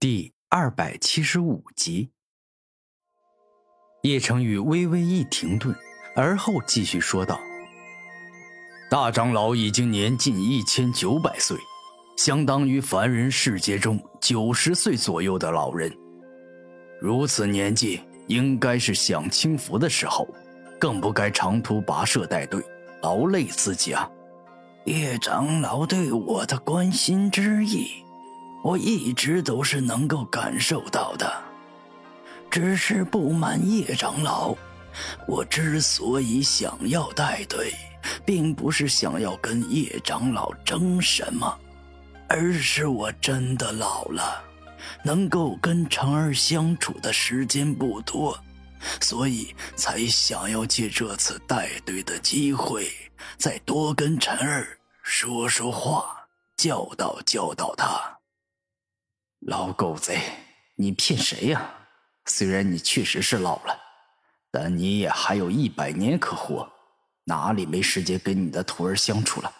第二百七十五集，叶成宇微微一停顿，而后继续说道：“大长老已经年近一千九百岁，相当于凡人世界中九十岁左右的老人。如此年纪，应该是享清福的时候，更不该长途跋涉带队，劳累自己啊。”叶长老对我的关心之意。我一直都是能够感受到的，只是不瞒叶长老，我之所以想要带队，并不是想要跟叶长老争什么，而是我真的老了，能够跟成儿相处的时间不多，所以才想要借这次带队的机会，再多跟晨儿说说话，教导教导他。老狗贼，你骗谁呀？虽然你确实是老了，但你也还有一百年可活，哪里没时间跟你的徒儿相处了？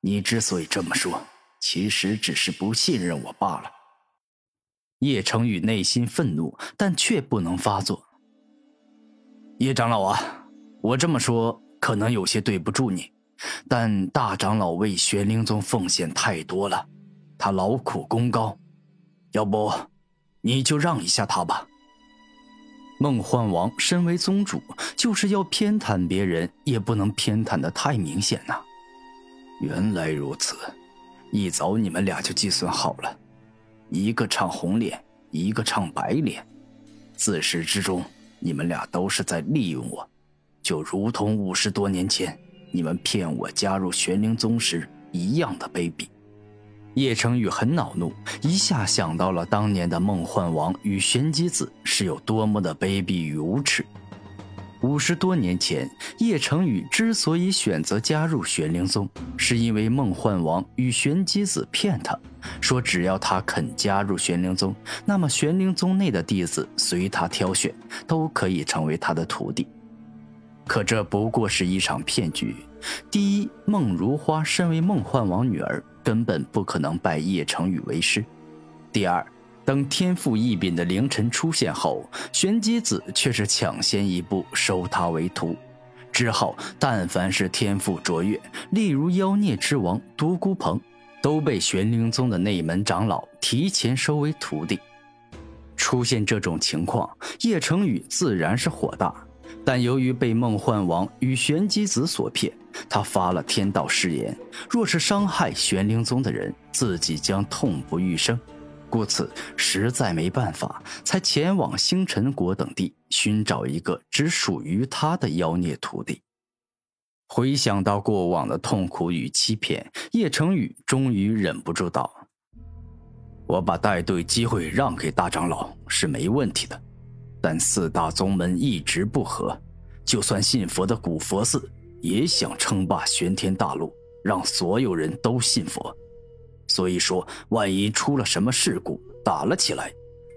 你之所以这么说，其实只是不信任我罢了。叶成宇内心愤怒，但却不能发作。叶长老啊，我这么说可能有些对不住你，但大长老为玄灵宗奉献太多了，他劳苦功高。要不，你就让一下他吧。梦幻王身为宗主，就是要偏袒别人，也不能偏袒的太明显呐。原来如此，一早你们俩就计算好了，一个唱红脸，一个唱白脸，自始至终，你们俩都是在利用我，就如同五十多年前你们骗我加入玄灵宗时一样的卑鄙。叶成宇很恼怒，一下想到了当年的梦幻王与玄机子是有多么的卑鄙与无耻。五十多年前，叶成宇之所以选择加入玄灵宗，是因为梦幻王与玄机子骗他，说只要他肯加入玄灵宗，那么玄灵宗内的弟子随他挑选，都可以成为他的徒弟。可这不过是一场骗局。第一，孟如花身为梦幻王女儿。根本不可能拜叶成宇为师。第二，等天赋异禀的凌晨出现后，玄机子却是抢先一步收他为徒。之后，但凡是天赋卓越，例如妖孽之王独孤鹏，都被玄灵宗的内门长老提前收为徒弟。出现这种情况，叶成宇自然是火大。但由于被梦幻王与玄机子所骗，他发了天道誓言：若是伤害玄灵宗的人，自己将痛不欲生。故此，实在没办法，才前往星辰国等地寻找一个只属于他的妖孽徒弟。回想到过往的痛苦与欺骗，叶成宇终于忍不住道：“我把带队机会让给大长老是没问题的。”但四大宗门一直不和，就算信佛的古佛寺也想称霸玄天大陆，让所有人都信佛。所以说，万一出了什么事故，打了起来，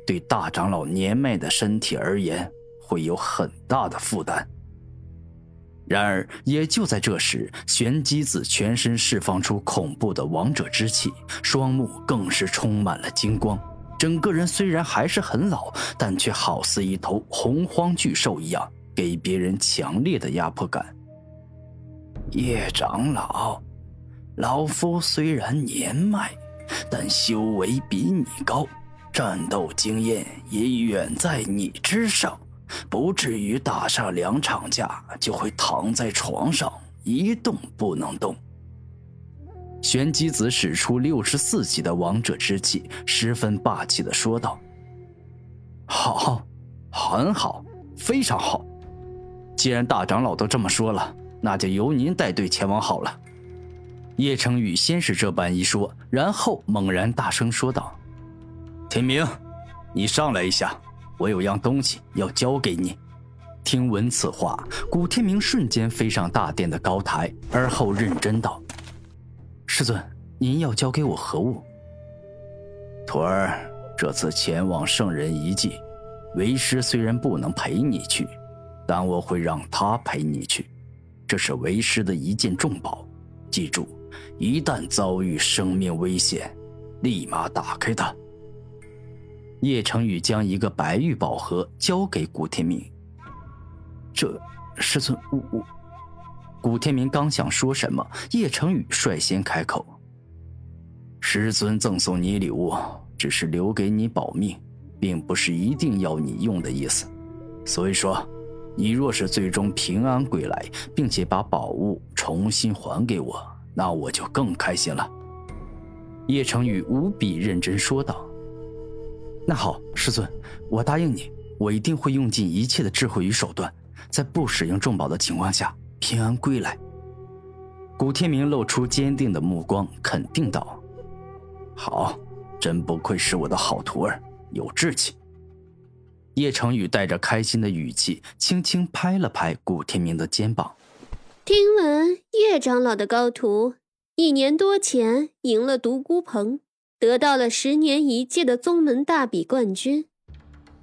对大长老年迈的身体而言会有很大的负担。然而，也就在这时，玄机子全身释放出恐怖的王者之气，双目更是充满了金光。整个人虽然还是很老，但却好似一头洪荒巨兽一样，给别人强烈的压迫感。叶长老，老夫虽然年迈，但修为比你高，战斗经验也远在你之上，不至于打上两场架就会躺在床上一动不能动。玄机子使出六十四级的王者之气，十分霸气的说道：“好，很好，非常好。既然大长老都这么说了，那就由您带队前往好了。”叶成宇先是这般一说，然后猛然大声说道：“天明，你上来一下，我有样东西要交给你。”听闻此话，古天明瞬间飞上大殿的高台，而后认真道。师尊，您要交给我何物？徒儿，这次前往圣人遗迹，为师虽然不能陪你去，但我会让他陪你去。这是为师的一件重宝，记住，一旦遭遇生命危险，立马打开它。叶成宇将一个白玉宝盒交给古天明。这，师尊，我我。古天明刚想说什么，叶成宇率先开口：“师尊赠送你礼物，只是留给你保命，并不是一定要你用的意思。所以说，你若是最终平安归来，并且把宝物重新还给我，那我就更开心了。”叶成宇无比认真说道。那好，师尊，我答应你，我一定会用尽一切的智慧与手段，在不使用重宝的情况下平安归来。古天明露出坚定的目光，肯定道：“好，真不愧是我的好徒儿，有志气。”叶成宇带着开心的语气，轻轻拍了拍古天明的肩膀：“听闻叶长老的高徒一年多前赢了独孤鹏。”得到了十年一届的宗门大比冠军，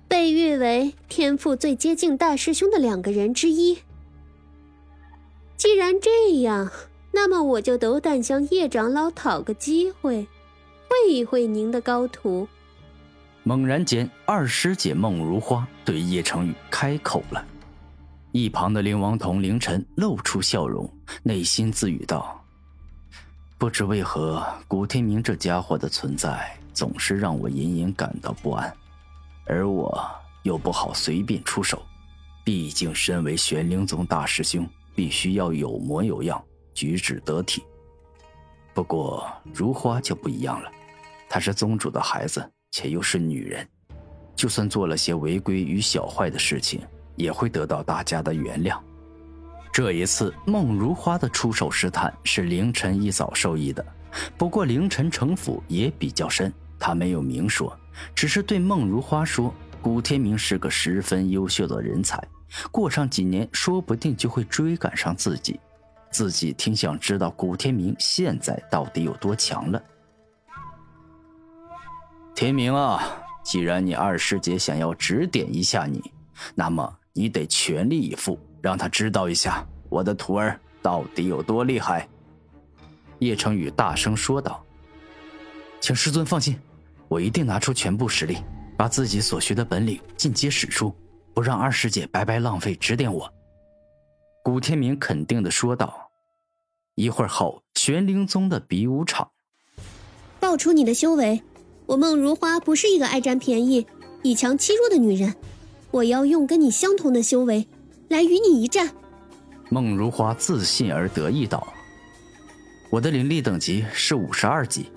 被誉为天赋最接近大师兄的两个人之一。既然这样，那么我就斗胆向叶长老讨个机会，会一会您的高徒。猛然间，二师姐孟如花对叶成宇开口了。一旁的灵王童凌晨露出笑容，内心自语道。不知为何，古天明这家伙的存在总是让我隐隐感到不安，而我又不好随便出手，毕竟身为玄灵宗大师兄，必须要有模有样，举止得体。不过如花就不一样了，她是宗主的孩子，且又是女人，就算做了些违规与小坏的事情，也会得到大家的原谅。这一次，孟如花的出手试探是凌晨一早授意的。不过，凌晨城府也比较深，他没有明说，只是对孟如花说：“古天明是个十分优秀的人才，过上几年，说不定就会追赶上自己。自己挺想知道古天明现在到底有多强了。”天明啊，既然你二师姐想要指点一下你，那么你得全力以赴。让他知道一下我的徒儿到底有多厉害。”叶成宇大声说道。“请师尊放心，我一定拿出全部实力，把自己所学的本领尽皆使出，不让二师姐白白浪费指点我。”古天明肯定的说道。一会儿后，玄灵宗的比武场，爆出你的修为。我孟如花不是一个爱占便宜、以强欺弱的女人，我要用跟你相同的修为。来与你一战，孟如花自信而得意道：“我的灵力等级是五十二级，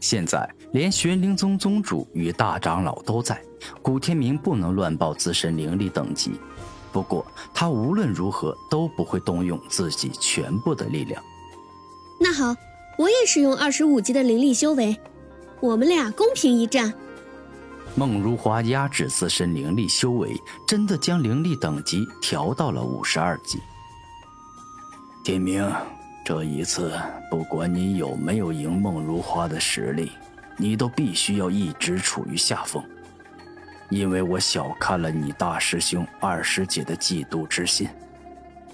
现在连玄灵宗宗主与大长老都在，古天明不能乱报自身灵力等级。不过他无论如何都不会动用自己全部的力量。那好，我也使用二十五级的灵力修为，我们俩公平一战。”孟如花压制自身灵力修为，真的将灵力等级调到了五十二级。天明，这一次不管你有没有赢孟如花的实力，你都必须要一直处于下风，因为我小看了你大师兄、二师姐的嫉妒之心，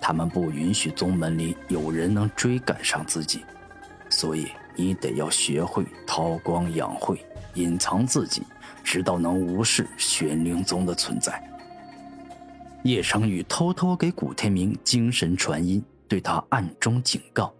他们不允许宗门里有人能追赶上自己，所以你得要学会韬光养晦，隐藏自己。直到能无视玄灵宗的存在，叶成宇偷偷给古天明精神传音，对他暗中警告。